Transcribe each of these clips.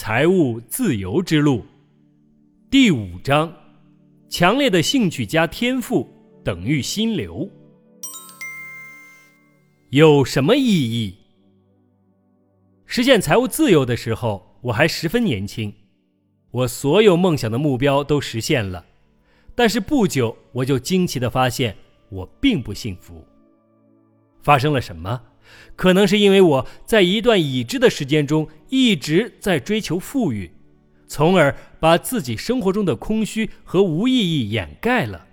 财务自由之路，第五章：强烈的兴趣加天赋等于心流。有什么意义？实现财务自由的时候，我还十分年轻，我所有梦想的目标都实现了，但是不久我就惊奇的发现，我并不幸福。发生了什么？可能是因为我在一段已知的时间中一直在追求富裕，从而把自己生活中的空虚和无意义掩盖了。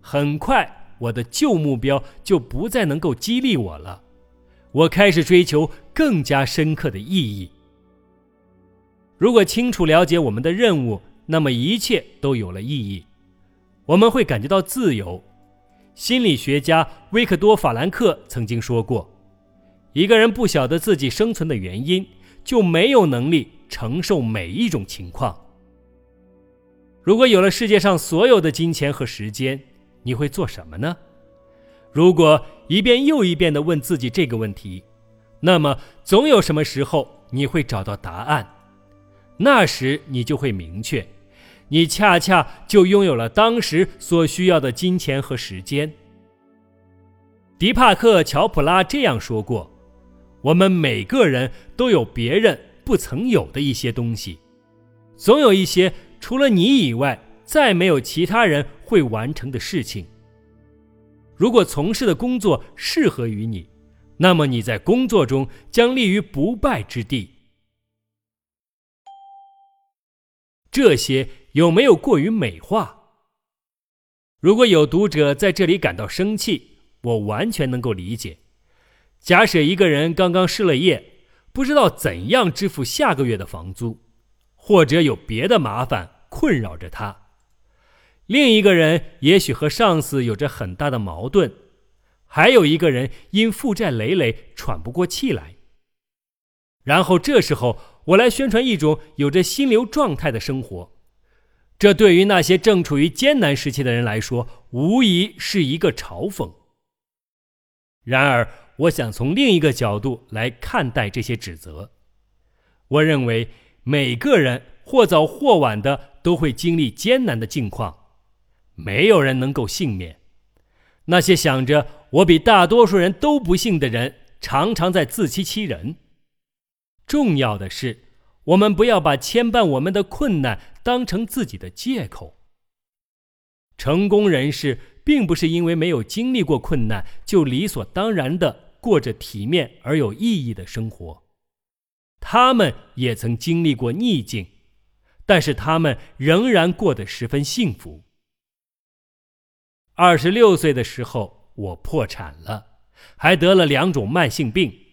很快，我的旧目标就不再能够激励我了，我开始追求更加深刻的意义。如果清楚了解我们的任务，那么一切都有了意义，我们会感觉到自由。心理学家维克多·法兰克曾经说过：“一个人不晓得自己生存的原因，就没有能力承受每一种情况。”如果有了世界上所有的金钱和时间，你会做什么呢？如果一遍又一遍地问自己这个问题，那么总有什么时候你会找到答案，那时你就会明确。你恰恰就拥有了当时所需要的金钱和时间。迪帕克·乔普拉这样说过：“我们每个人都有别人不曾有的一些东西，总有一些除了你以外再没有其他人会完成的事情。如果从事的工作适合于你，那么你在工作中将立于不败之地。”这些。有没有过于美化？如果有读者在这里感到生气，我完全能够理解。假设一个人刚刚失了业，不知道怎样支付下个月的房租，或者有别的麻烦困扰着他；另一个人也许和上司有着很大的矛盾；还有一个人因负债累累喘不过气来。然后这时候，我来宣传一种有着心流状态的生活。这对于那些正处于艰难时期的人来说，无疑是一个嘲讽。然而，我想从另一个角度来看待这些指责。我认为，每个人或早或晚的都会经历艰难的境况，没有人能够幸免。那些想着我比大多数人都不幸的人，常常在自欺欺人。重要的是。我们不要把牵绊我们的困难当成自己的借口。成功人士并不是因为没有经历过困难就理所当然的过着体面而有意义的生活，他们也曾经历过逆境，但是他们仍然过得十分幸福。二十六岁的时候，我破产了，还得了两种慢性病。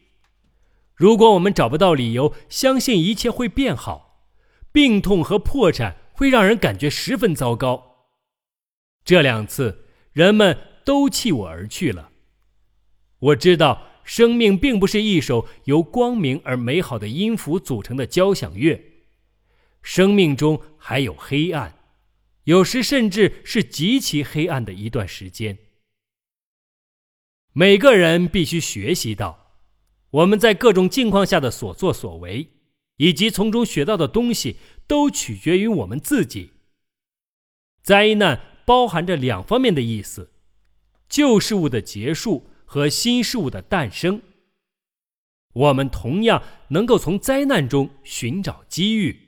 如果我们找不到理由相信一切会变好，病痛和破产会让人感觉十分糟糕。这两次，人们都弃我而去了。我知道，生命并不是一首由光明而美好的音符组成的交响乐，生命中还有黑暗，有时甚至是极其黑暗的一段时间。每个人必须学习到。我们在各种境况下的所作所为，以及从中学到的东西，都取决于我们自己。灾难包含着两方面的意思：旧事物的结束和新事物的诞生。我们同样能够从灾难中寻找机遇。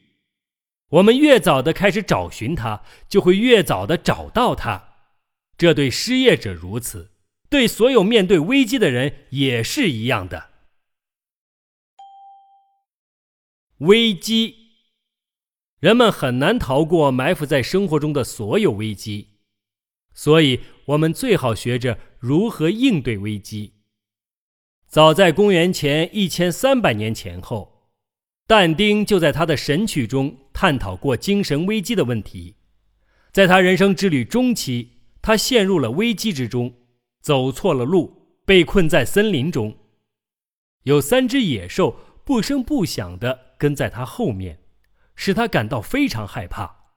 我们越早的开始找寻它，就会越早的找到它。这对失业者如此，对所有面对危机的人也是一样的。危机，人们很难逃过埋伏在生活中的所有危机，所以我们最好学着如何应对危机。早在公元前一千三百年前后，但丁就在他的《神曲》中探讨过精神危机的问题。在他人生之旅中期，他陷入了危机之中，走错了路，被困在森林中，有三只野兽不声不响的。跟在他后面，使他感到非常害怕。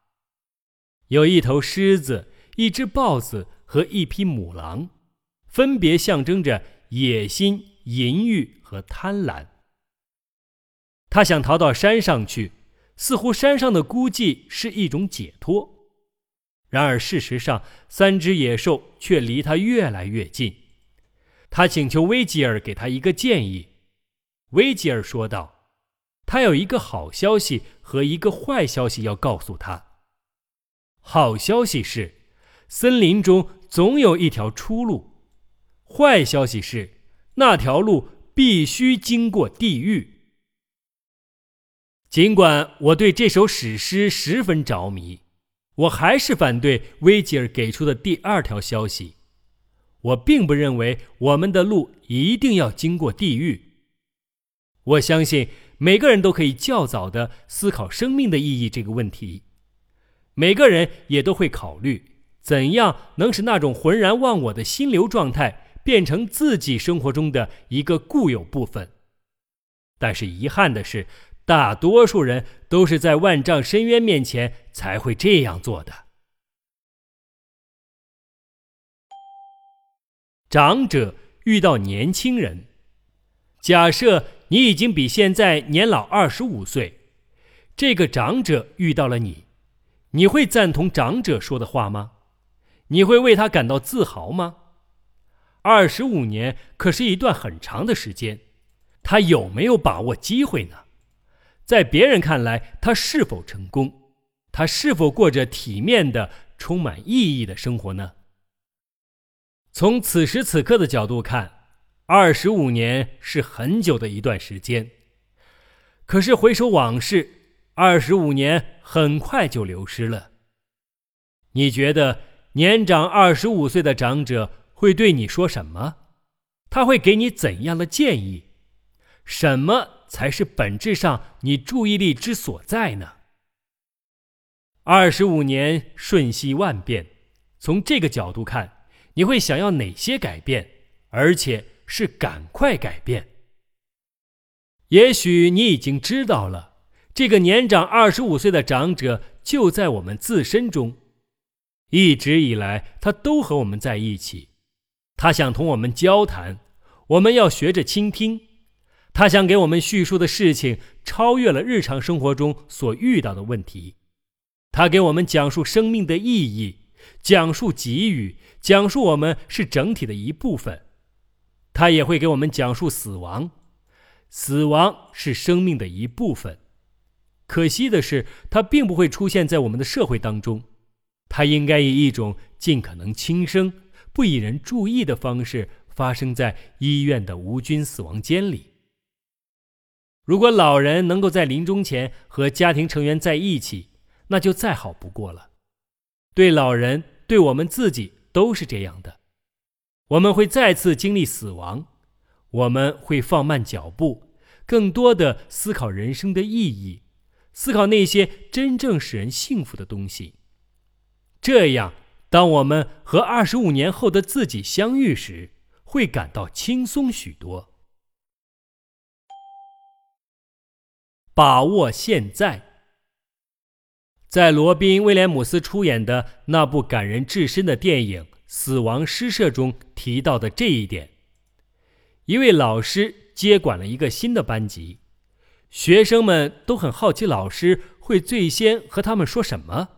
有一头狮子、一只豹子和一匹母狼，分别象征着野心、淫欲和贪婪。他想逃到山上去，似乎山上的孤寂是一种解脱。然而事实上，三只野兽却离他越来越近。他请求维吉尔给他一个建议。维吉尔说道：“他有一个好消息和一个坏消息要告诉他。好消息是，森林中总有一条出路；坏消息是，那条路必须经过地狱。”尽管我对这首史诗十分着迷，我还是反对维吉尔给出的第二条消息。我并不认为我们的路一定要经过地狱。我相信每个人都可以较早的思考生命的意义这个问题。每个人也都会考虑怎样能使那种浑然忘我的心流状态变成自己生活中的一个固有部分。但是遗憾的是。大多数人都是在万丈深渊面前才会这样做的。长者遇到年轻人，假设你已经比现在年老二十五岁，这个长者遇到了你，你会赞同长者说的话吗？你会为他感到自豪吗？二十五年可是一段很长的时间，他有没有把握机会呢？在别人看来，他是否成功？他是否过着体面的、充满意义的生活呢？从此时此刻的角度看，二十五年是很久的一段时间。可是回首往事，二十五年很快就流失了。你觉得年长二十五岁的长者会对你说什么？他会给你怎样的建议？什么？才是本质上你注意力之所在呢。二十五年瞬息万变，从这个角度看，你会想要哪些改变，而且是赶快改变？也许你已经知道了，这个年长二十五岁的长者就在我们自身中，一直以来他都和我们在一起，他想同我们交谈，我们要学着倾听。他想给我们叙述的事情超越了日常生活中所遇到的问题，他给我们讲述生命的意义，讲述给予，讲述我们是整体的一部分。他也会给我们讲述死亡，死亡是生命的一部分。可惜的是，他并不会出现在我们的社会当中，他应该以一种尽可能轻生、不引人注意的方式发生在医院的无菌死亡间里。如果老人能够在临终前和家庭成员在一起，那就再好不过了。对老人，对我们自己都是这样的。我们会再次经历死亡，我们会放慢脚步，更多的思考人生的意义，思考那些真正使人幸福的东西。这样，当我们和二十五年后的自己相遇时，会感到轻松许多。把握现在，在罗宾·威廉姆斯出演的那部感人至深的电影《死亡诗社》中提到的这一点：一位老师接管了一个新的班级，学生们都很好奇老师会最先和他们说什么。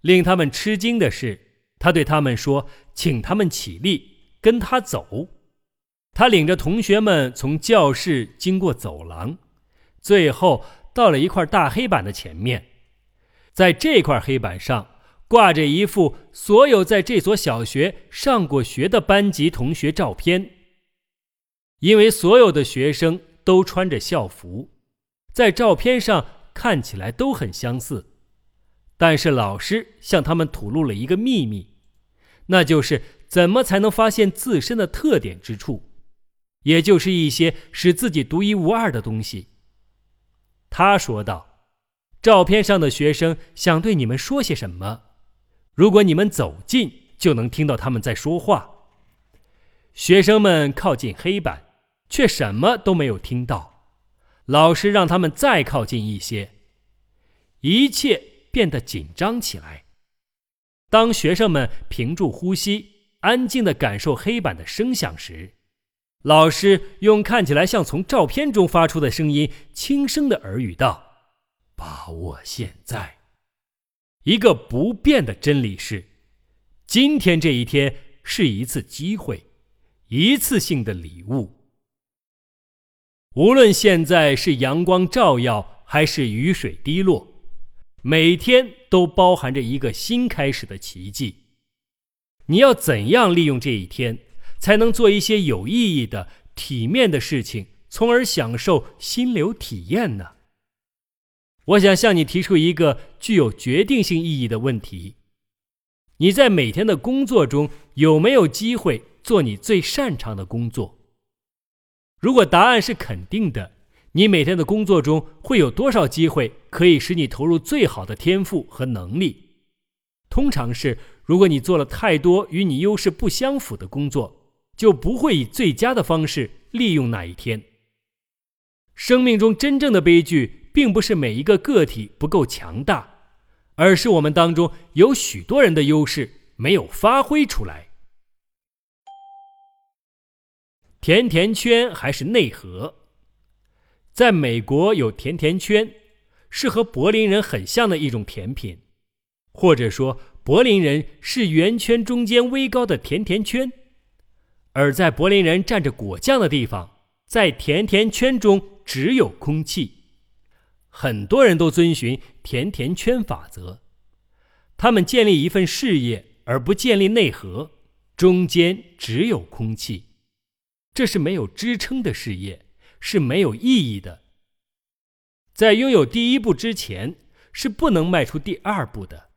令他们吃惊的是，他对他们说：“请他们起立，跟他走。”他领着同学们从教室经过走廊。最后到了一块大黑板的前面，在这块黑板上挂着一幅所有在这所小学上过学的班级同学照片。因为所有的学生都穿着校服，在照片上看起来都很相似，但是老师向他们吐露了一个秘密，那就是怎么才能发现自身的特点之处，也就是一些使自己独一无二的东西。他说道：“照片上的学生想对你们说些什么？如果你们走近，就能听到他们在说话。”学生们靠近黑板，却什么都没有听到。老师让他们再靠近一些，一切变得紧张起来。当学生们屏住呼吸，安静的感受黑板的声响时，老师用看起来像从照片中发出的声音，轻声的耳语道：“把握现在。”一个不变的真理是：今天这一天是一次机会，一次性的礼物。无论现在是阳光照耀，还是雨水滴落，每天都包含着一个新开始的奇迹。你要怎样利用这一天，才能做一些有意义的、体面的事情，从而享受心流体验呢？我想向你提出一个具有决定性意义的问题：你在每天的工作中有没有机会做你最擅长的工作？如果答案是肯定的，你每天的工作中会有多少机会可以使你投入最好的天赋和能力？通常是，如果你做了太多与你优势不相符的工作，就不会以最佳的方式利用那一天。生命中真正的悲剧。并不是每一个个体不够强大，而是我们当中有许多人的优势没有发挥出来。甜甜圈还是内核？在美国有甜甜圈，是和柏林人很像的一种甜品，或者说柏林人是圆圈中间微高的甜甜圈，而在柏林人蘸着果酱的地方，在甜甜圈中只有空气。很多人都遵循甜甜圈法则，他们建立一份事业而不建立内核，中间只有空气，这是没有支撑的事业，是没有意义的。在拥有第一步之前，是不能迈出第二步的。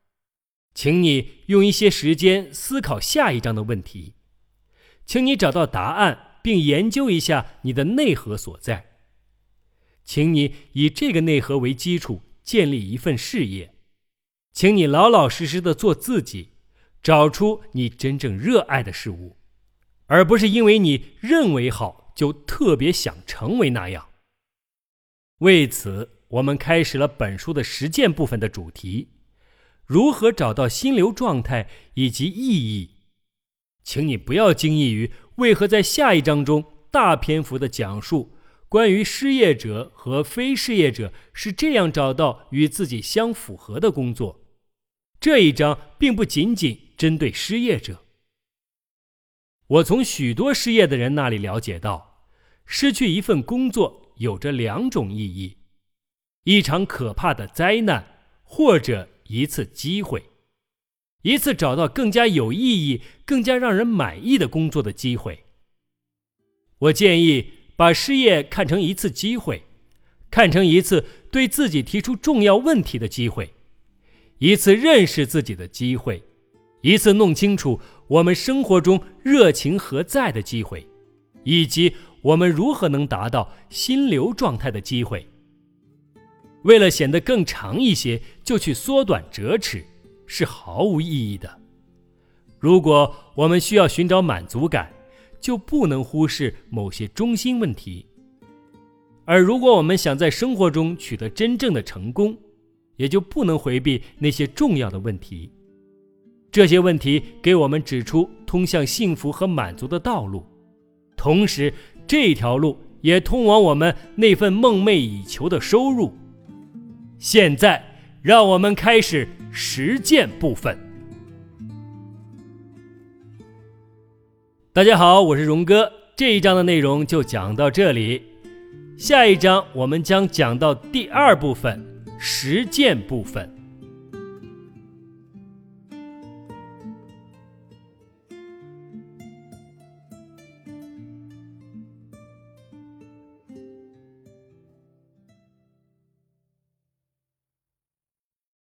请你用一些时间思考下一章的问题，请你找到答案，并研究一下你的内核所在。请你以这个内核为基础建立一份事业，请你老老实实的做自己，找出你真正热爱的事物，而不是因为你认为好就特别想成为那样。为此，我们开始了本书的实践部分的主题：如何找到心流状态以及意义。请你不要惊异于为何在下一章中大篇幅的讲述。关于失业者和非失业者是这样找到与自己相符合的工作，这一章并不仅仅针对失业者。我从许多失业的人那里了解到，失去一份工作有着两种意义：一场可怕的灾难，或者一次机会，一次找到更加有意义、更加让人满意的工作的机会。我建议。把失业看成一次机会，看成一次对自己提出重要问题的机会，一次认识自己的机会，一次弄清楚我们生活中热情何在的机会，以及我们如何能达到心流状态的机会。为了显得更长一些，就去缩短折尺，是毫无意义的。如果我们需要寻找满足感，就不能忽视某些中心问题，而如果我们想在生活中取得真正的成功，也就不能回避那些重要的问题。这些问题给我们指出通向幸福和满足的道路，同时这条路也通往我们那份梦寐以求的收入。现在，让我们开始实践部分。大家好，我是荣哥。这一章的内容就讲到这里，下一章我们将讲到第二部分实践部分。